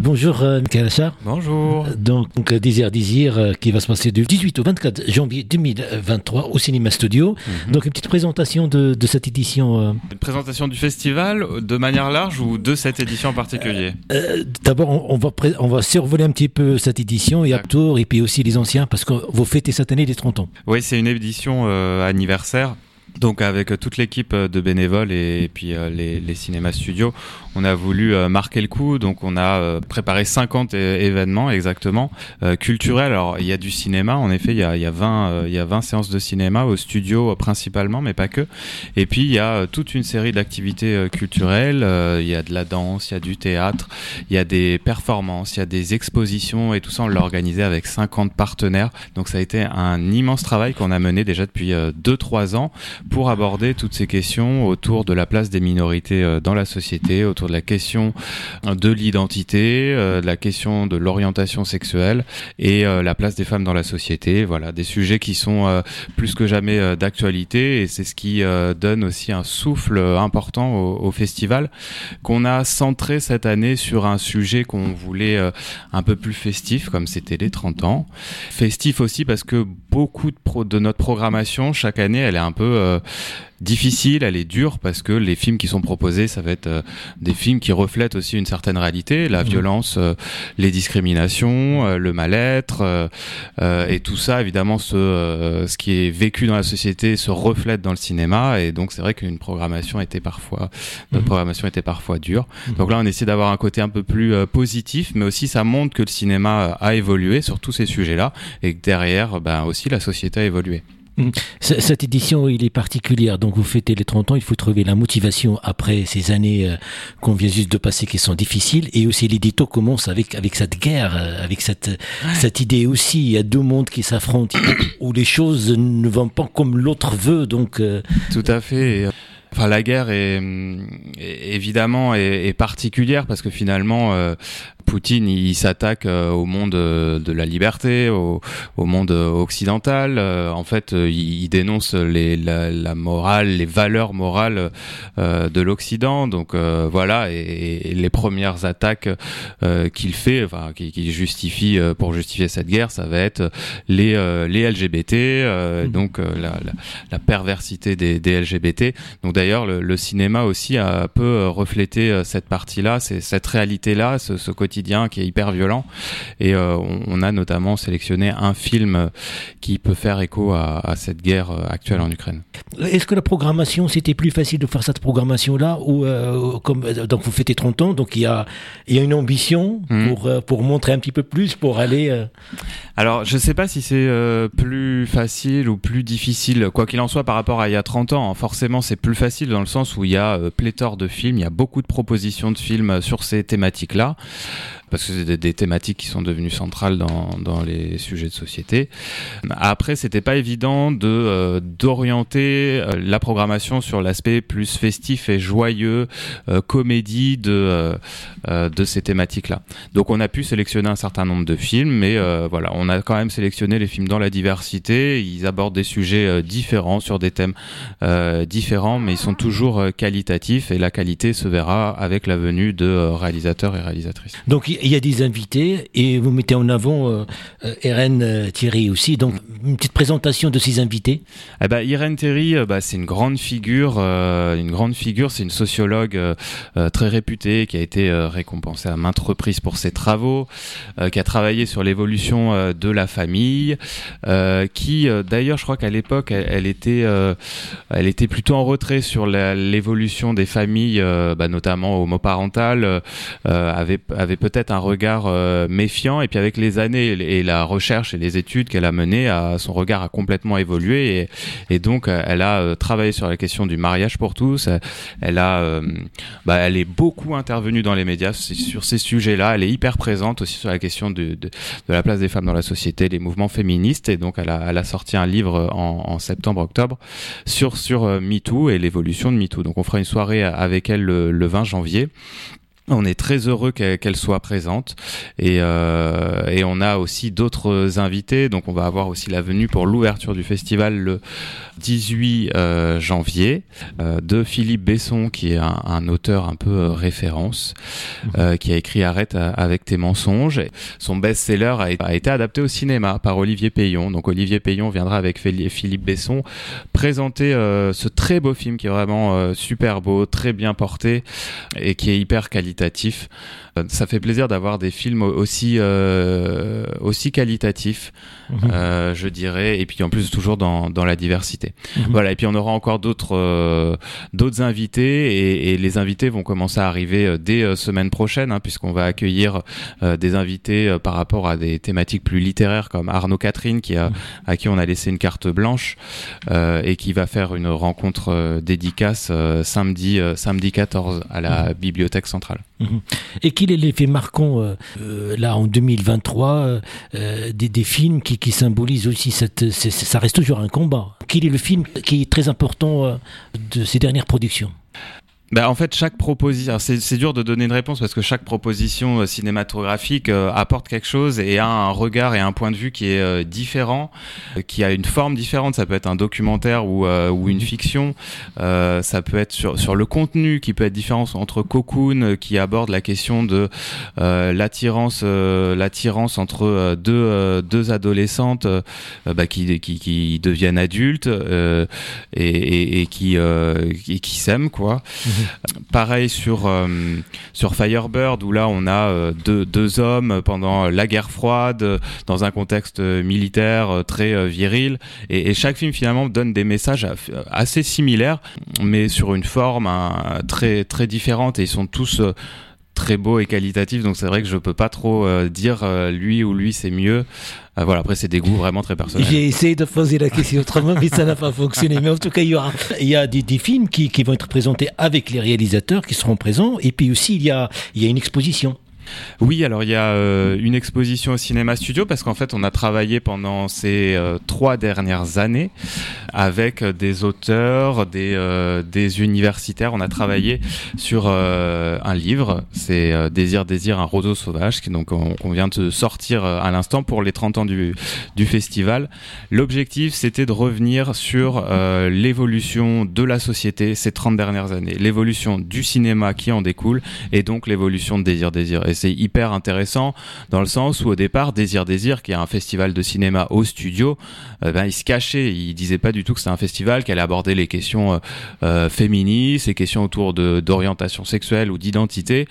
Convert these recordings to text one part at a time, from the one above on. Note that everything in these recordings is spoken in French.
bonjour euh, Michael Achard. Bonjour. Donc, donc, Désir Désir euh, qui va se passer du 18 au 24 janvier 2023 au Cinéma Studio. Mhm. Donc une petite présentation de, de cette édition. euh. Une présentation du festival de manière large ou de cette édition en particulier? Euh, D'abord, on, on va on va survoler un petit peu cette édition et. Aptour et puis aussi les anciens parce que vous fêtez cette année les 30 ans. Oui, c'est une édition euh, anniversaire. Donc avec euh, toute l'équipe euh, de bénévoles et, puis euh, les, les cinémas studios, on a voulu marquer le coup. Donc on a préparé 50 é- événements exactement culturels. Alors il y a du cinéma, en effet, il y a, il y a 20 euh, il y a 20 séances de cinéma au studio principalement, mais pas que. Et puis il y a toute une série d'activités culturelles. Il y a de la danse, il y a du théâtre, il y a des performances, il y a des expositions et tout ça on l'a organisé avec 50 partenaires. Donc ça a été un immense travail qu'on a mené déjà depuis 2-3 ans pour aborder toutes ces questions autour de la place des minorités euh, dans la société, autour de la question euh, de l'identité, euh, de la question de l'orientation sexuelle et la place des femmes dans la société. Voilà, des sujets qui sont plus que jamais d'actualité et c'est ce qui donne aussi un souffle important au, festival qu'on a centré cette année sur un sujet qu'on voulait un peu plus festif comme c'était les 30 ans. Festif aussi parce que beaucoup de, notre programmation chaque année elle est un peu difficile, elle est dure parce que les films qui sont proposés, ça va être euh, des films qui reflètent aussi une certaine réalité, la Mhm. violence, euh, les discriminations, euh, le mal-être, euh, euh, et tout ça, évidemment, ce, euh, ce qui est vécu dans la société se reflète dans le cinéma, et donc c'est vrai qu'une programmation était parfois, notre Mhm. programmation était parfois dure. Mhm. Donc là, on essaie d'avoir un côté un peu plus euh, positif, mais aussi ça montre que le cinéma euh, a évolué sur tous ces sujets-là, et que derrière, ben aussi la société a évolué. C- Cette édition, il est particulière. Donc, vous fêtez les 30 ans. Il faut trouver la motivation après ces années euh, qu'on vient juste de passer qui sont difficiles. Et aussi, l'édito commence avec, avec cette guerre, euh, avec cette, cette idée aussi. Il y a deux mondes qui s'affrontent où les choses ne vont pas comme l'autre veut. Donc, euh, Tout à fait. Enfin, la guerre est, est- évidemment est, est particulière parce que finalement, euh, Poutine il s'attaque euh, au monde euh, de la liberté, au, au monde euh, occidental. Euh, en fait, il, il dénonce les, la, la morale, les valeurs morales euh, de l'Occident. Donc euh, voilà, et, et les premières attaques euh, qu'il fait, enfin qu'il qu'il justifie euh, pour justifier cette guerre, ça va être les euh, les LGBT, euh, Mhm. donc euh, la, la, la perversité des, des LGBT. Donc d'ailleurs, le, le cinéma aussi a un peu euh, reflété euh, cette partie-là, cette réalité-là, ce, ce quotidien qui est hyper violent. Et euh, on, on a notamment sélectionné un film qui peut faire écho à, à cette guerre actuelle en Ukraine. est-ce que la programmation, c'était plus facile de faire cette programmation-là ou euh, comme donc vous fêtez 30 ans, donc il y a il y a une ambition Mhm. pour pour montrer un petit peu plus, pour aller. euh, Alors, je sais pas si c'est plus facile ou plus difficile, quoi qu'il en soit par rapport à il y a 30 ans. hein. Forcément, c'est plus facile dans le sens où il y a euh, pléthore de films, il y a beaucoup de propositions de films euh, sur ces thématiques-là, parce que c'est des, thématiques qui sont devenues centrales dans, dans les sujets de société. Après, c'était pas évident de euh, d'orienter euh, la programmation sur l'aspect plus festif et joyeux, euh, comédie de de ces thématiques-là. Donc, on a pu sélectionner un certain nombre de films, mais voilà, on a quand même sélectionné les films dans la diversité. Ils abordent des sujets différents sur des thèmes différents, mais ils sont toujours qualitatifs et la qualité se verra avec la venue de réalisateurs et réalisatrices. Donc il y a des invités et vous mettez en avant euh, euh, Eren euh, Thierry aussi. Donc une petite présentation de ces invités. Eh ben, Irène euh, bah, c'est une grande figure, une grande figure. C'est une sociologue très réputée qui a été récompensée à maintes reprises pour ses travaux, qui a travaillé sur l'évolution de la famille, qui d'ailleurs, je crois qu'à l'époque, elle, était, elle était plutôt en retrait sur l'évolution des familles, bah, notamment homoparentales, avait peut-être un regard euh, méfiant. Et puis avec les années et la recherche et les études qu'elle a menées, à, son regard a complètement évolué et, donc euh, elle a euh, travaillé sur la question du mariage pour tous. Euh, Elle a, euh, bah, elle est beaucoup intervenue dans les médias sur ces sujets-là. Elle est hyper présente aussi sur la question de, la place des femmes dans la société, les mouvements féministes. Et donc elle a, sorti un livre en, septembre-octobre sur euh, MeToo et l'évolution de MeToo. Donc on fera une soirée avec elle le, le 20 janvier. On est très heureux qu'elle soit présente et, euh, et, on a aussi d'autres invités. Donc on va avoir aussi la venue pour l'ouverture du festival le 18 euh, janvier euh, de Philippe Besson qui est un, un auteur un peu référence mhm. qui a écrit Arrête avec tes mensonges. Son best-seller a, a, été adapté au cinéma par Olivier Payon. Donc Olivier Payon viendra avec Philippe Besson présenter ce très beau film qui est vraiment super beau, très bien porté et qui est hyper qualitatif euh, ça fait plaisir d'avoir des films aussi, euh, aussi qualitatifs, mhm. euh, je dirais, et puis en plus toujours dans, dans la diversité. Mhm. Voilà, et puis on aura encore d'autres euh, d'autres invités, et, et, les invités vont commencer à arriver euh, dès euh, semaine prochaine, hein, puisqu'on va accueillir des invités par rapport à des thématiques plus littéraires, comme Arnaud Catherine, qui a, mhm. à qui on a laissé une carte blanche, et qui va faire une rencontre dédicace samedi, samedi 14 à la Bibliothèque centrale. Et qu'il est l'effet marquant, euh, euh, là, en 2023, euh, des, films qui, symbolisent aussi ça reste toujours un combat. Quel est le film qui est très important de ces dernières productions bah, en fait, chaque proposition, c'est dur de donner une réponse parce que chaque proposition euh, cinématographique euh, apporte quelque chose et a un regard et un point de vue qui est euh, différent, qui a une forme différente. Ça peut être un documentaire ou, ou une fiction. ça peut être sur, sur le contenu qui peut être différent entre Cocoon qui aborde la question de l'attirance, l'attirance entre deux, deux adolescentes bah, qui, qui, qui, deviennent adultes et, et, et, qui, qui, qui s'aiment quoi. Mhm. Pareil sur, euh, sur Firebird, où là on a euh, deux, hommes pendant la guerre froide, dans un contexte militaire très viril. Et, chaque film finalement donne des messages assez similaires, mais sur une forme très, très différente. Et ils sont tous très beaux et qualitatifs, donc c'est vrai que je peux pas trop euh, dire lui ou lui c'est mieux. Euh, voilà, après, c'est des goûts vraiment très personnels. J'ai essayé de poser la question autrement, mais ça n'a pas fonctionné. Mais en tout cas, il y, aura, il y a des, des films qui, qui, vont être présentés avec les réalisateurs qui seront présents. Et puis aussi, il y a, il y a une exposition. Oui, alors il y a euh, une exposition au cinéma studio parce qu'en fait on a travaillé pendant ces euh, trois dernières années avec des auteurs, des, euh, universitaires. On a travaillé sur un livre, c'est Désir, Désir, un roseau sauvage, qui donc on, vient de sortir à l'instant pour les 30 ans du, festival. L'objectif c'était de revenir sur l'évolution de la société ces 30 dernières années, l'évolution du cinéma qui en découle et donc l'évolution de Désir, Désir. C'est hyper intéressant dans le sens où au départ, Désir Désir, qui est un festival de cinéma au studio, euh, ben, il se cachait, il disait pas du tout que c'était un festival qui allait aborder les questions euh, euh féministes, les questions autour d'orientation sexuelle ou d'identité.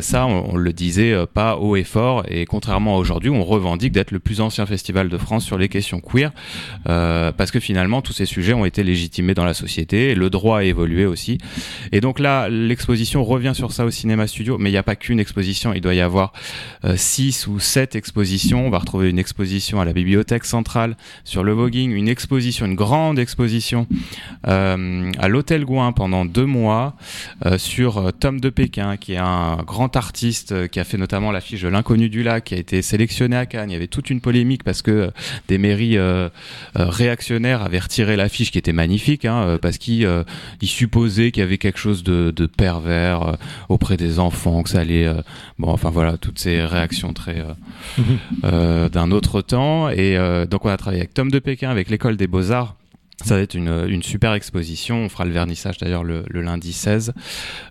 Ça, on, le disait pas haut et fort. Et contrairement à aujourd'hui, on revendique d'être le plus ancien festival de France sur les questions queer, parce que finalement, tous ces sujets ont été légitimés dans la société, le droit a évolué aussi. Et donc là, l'exposition revient sur ça au cinéma studio, mais il n'y a pas qu'une exposition il doit y avoir 6 euh, ou 7 expositions. On va retrouver une exposition à la Bibliothèque centrale sur le voguing, une exposition, une grande exposition euh, à l'Hôtel Gouin pendant deux mois euh, sur Tom de Pékin, qui est un grand artiste qui a fait notamment l'affiche de l'Inconnu du lac, qui a été sélectionné à Cannes. Il y avait toute une polémique parce que des mairies réactionnaires avaient retiré l'affiche qui était magnifique, hein, parce qu'ils supposaient qu'il y avait quelque chose de, de pervers auprès des enfants, que ça allait bon enfin voilà, toutes ces réactions très euh, mhm. euh, d'un autre temps. Et euh, donc on a travaillé avec Tom de Pékin, avec l'école des beaux-arts ça va être une, une, super exposition. On fera le vernissage d'ailleurs le, le, lundi 16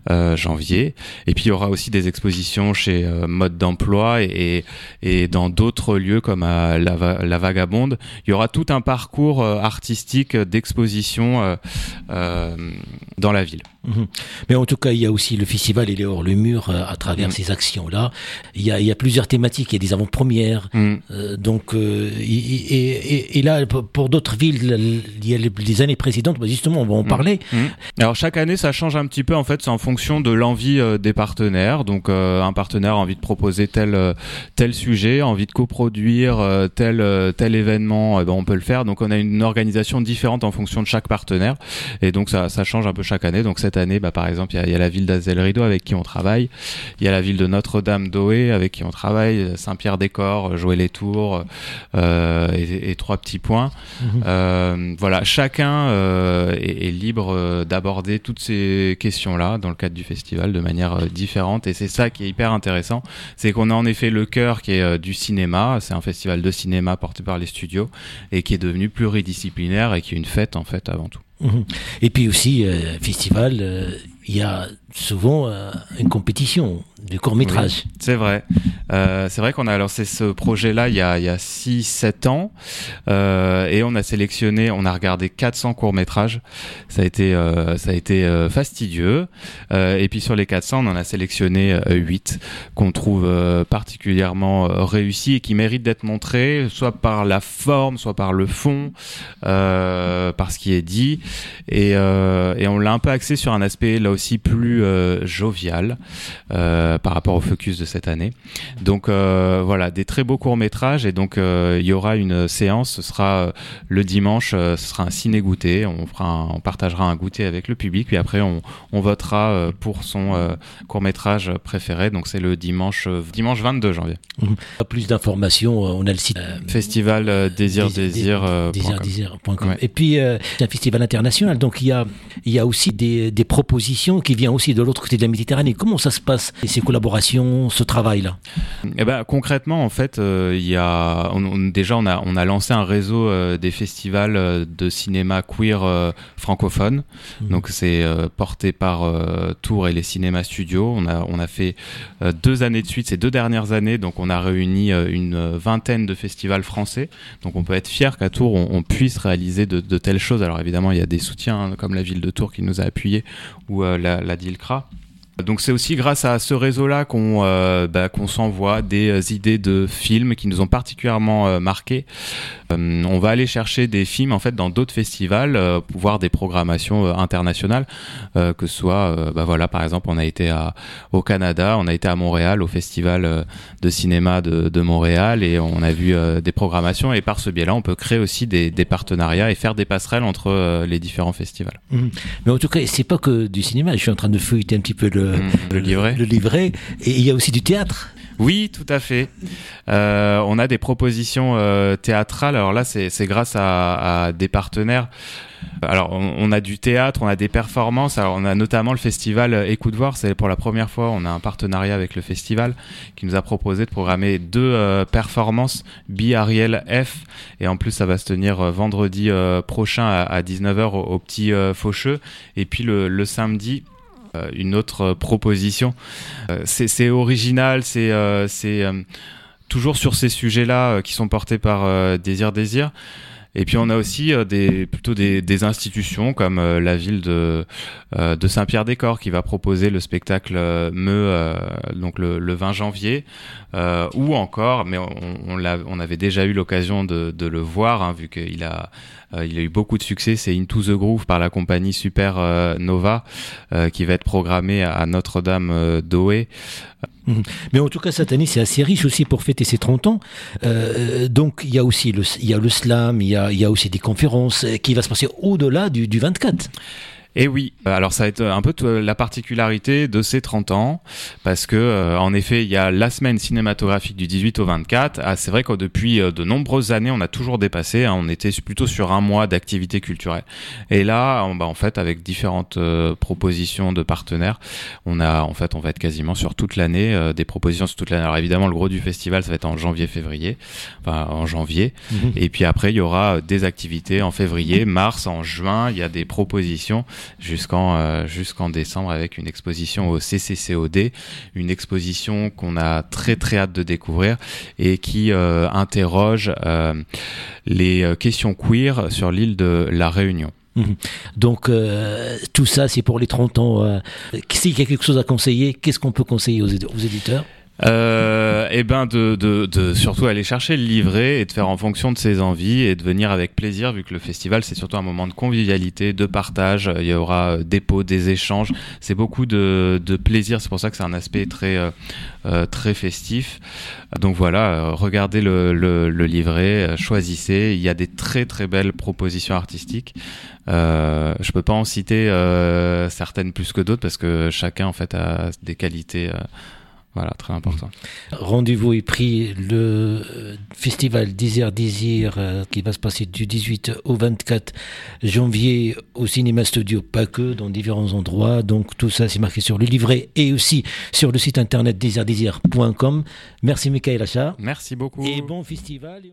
euh, janvier. Et puis il y aura aussi des expositions chez euh, Mode d'emploi et, et, dans d'autres lieux comme à la, la, Vagabonde. Il y aura tout un parcours euh, artistique d'exposition euh, euh, dans la ville. Mhm. Mais en tout cas, il y a aussi le festival Il est hors le mur à travers mmh. ces actions-là. Il y, a, il y a plusieurs thématiques. Il y a des avant-premières. Mmh. donc, et, et, et, là, pour d'autres villes, il y a les, années précédentes, bah, justement, on va en parler. Alors chaque année, ça change un petit peu. En fait, c'est en fonction de l'envie euh, des partenaires. Donc euh, un partenaire a envie de proposer tel euh, tel sujet, envie de coproduire tel tel événement, eh ben, on peut le faire. Donc on a une organisation différente en fonction de chaque partenaire, et donc ça, ça change un peu chaque année. Donc cette année, bah, par exemple, il y, a la ville d'Azel Rideau avec qui on travaille. Il y a la ville de Notre-Dame d'Oé avec qui on travaille. Saint-Pierre-des-Corps, jouer les tours et, trois petits points. Mhm. voilà, chacun est, est, libre d'aborder toutes ces questions-là dans le cadre du festival de manière différente. Et c'est ça qui est hyper intéressant, c'est qu'on a en effet le cœur qui est du cinéma. C'est un festival de cinéma porté par les studios et qui est devenu pluridisciplinaire et qui est une fête en fait avant tout. Mhm. Et puis aussi, euh, festival, euh, il y a souvent euh, une compétition de court métrage. c'est vrai. Euh, c'est vrai qu'on a lancé ce projet-là il y a, il y a 6-7 ans euh, et on a sélectionné, on a regardé 400 courts métrages. Ça a été, euh, ça a été euh, fastidieux. Euh, et puis sur les 400, on en a sélectionné 8 qu'on trouve particulièrement réussis et qui méritent d'être montrés, soit par la forme, soit par le fond, par ce qui est dit. Et, et on l'a un peu axé sur un aspect là aussi plus jovial par rapport au focus de cette année. Donc euh, voilà, des très beaux courts métrages et donc euh, il y aura une séance. Ce sera euh, le dimanche. ce sera un ciné goûter. On fera, on partagera un goûter avec le public. Puis après, on, on votera pour son court métrage préféré. Donc c'est le dimanche, dimanche 22 janvier. Mmh. Plus d'informations, on a le site festival désir désir désir, Et puis c'est un festival international. Donc il y a il y a aussi des, des propositions qui viennent aussi de l'autre côté de la Méditerranée. Comment ça se passe ces collaborations, ce travail là eh ben, concrètement, en fait, euh, y a déjà on a on a lancé un réseau euh, des festivals euh, de cinéma queer francophone. Mhm. Donc c'est porté par Tours et les cinémas studios. On a on a fait deux années de suite, ces deux dernières années. Donc on a réuni une vingtaine de festivals français. Donc on peut être fier qu'à Tours on, puisse réaliser de, de, telles choses. Alors évidemment, il y a des soutiens hein, comme la ville de Tours qui nous a appuyés ou la, la DILCRA. Donc c'est aussi grâce à ce réseau-là qu'on euh, bah, qu'on s'envoie des euh, idées de films qui nous ont particulièrement euh, marqués. on va aller chercher des films en fait dans d'autres festivals, voir des programmations internationales, que ce soit, bah voilà, par exemple, on a été au Canada, on a été à Montréal au festival de cinéma de, Montréal et on a vu des programmations et par ce biais-là, on peut créer aussi des, des, partenariats et faire des passerelles entre les différents festivals. Mmh. Mais en tout cas, c'est pas que du cinéma. Je suis en train de feuilleter un petit peu le le, livret. Le livret. Et il y a aussi du théâtre. Oui, tout à fait. Euh, on a des propositions euh, théâtrales. Alors là, c'est grâce à, à, des partenaires. Alors, on, a du théâtre, on a des performances. Alors, on a notamment le festival Écoute voir. C'est pour la première fois, on a un partenariat avec le festival qui nous a proposé de programmer deux euh, performances Bi Ariel F. Et en plus, ça va se tenir euh, vendredi prochain à, à 19h au, au, petit Faucheux. Et puis le, le samedi une autre proposition. Euh, c'est original, c'est euh, toujours sur ces sujets-là qui sont portés par Désir Désir. Et puis on a aussi des plutôt des, institutions comme la ville de de Saint-Pierre-des-Corps qui va proposer le spectacle Meu donc le, le, 20 janvier ou encore mais on, avait déjà eu l'occasion de, le voir hein, vu qu'il a euh, il a eu beaucoup de succès. C'est Into the Groove par la compagnie Super euh, Nova euh, qui va être programmé à Notre-Dame d'Oé. Mhm. Mais en tout cas, cette année, c'est assez riche aussi pour fêter ses 30 ans. Euh, donc, il y a aussi le, il y a le slam, il y a, il y a aussi des conférences qui va se passer au-delà du, du 24. Et oui, alors ça va être un peu la particularité de ces 30 ans, parce que euh, en effet, il y a la semaine cinématographique du 18 au 24. Ah, c'est vrai que depuis euh, de nombreuses années, on a toujours dépassé. Hein, on était plutôt sur un mois d'activité culturelle. Et là, bah, en fait, avec différentes euh, propositions de partenaires, on a en fait, on va être quasiment sur toute l'année, des propositions sur toute l'année. Alors évidemment, le gros du festival, ça va être en janvier-février, enfin en janvier. Mhm. Et puis après, il y aura des activités en février, mars, en juin. Il y a des propositions jusqu'en euh, jusqu'en décembre avec une exposition au CCCOD, une exposition qu'on a très très hâte de découvrir et qui euh, interroge euh, les questions queer sur l'île de la Réunion. Mhm. Donc tout ça c'est pour les 30 ans. S'il y a quelque chose à conseiller, qu'est-ce qu'on peut conseiller aux, éditeurs? Euh, Eh ben, de, de, de, surtout aller chercher le livret et de faire en fonction de ses envies et de venir avec plaisir, vu que le festival c'est surtout un moment de convivialité, de partage. Il y aura euh, des pots, des échanges. C'est beaucoup de, de plaisir. C'est pour ça que c'est un aspect très euh, euh très festif. Donc voilà, regardez le, le, le, livret, choisissez. Il y a des très très belles propositions artistiques. Euh, je peux pas en citer euh, certaines plus que d'autres parce que chacun en fait a des qualités. Euh, voilà, très important. Rendez-vous est pris le euh, festival Désir Désir qui va se passer du 18 au 24 janvier au Cinéma Studio, pas que, dans différents endroits. Donc tout ça, c'est marqué sur le livret et aussi sur le site internet désirdésir.com. Merci Michael Achat. Merci beaucoup. Et bon festival.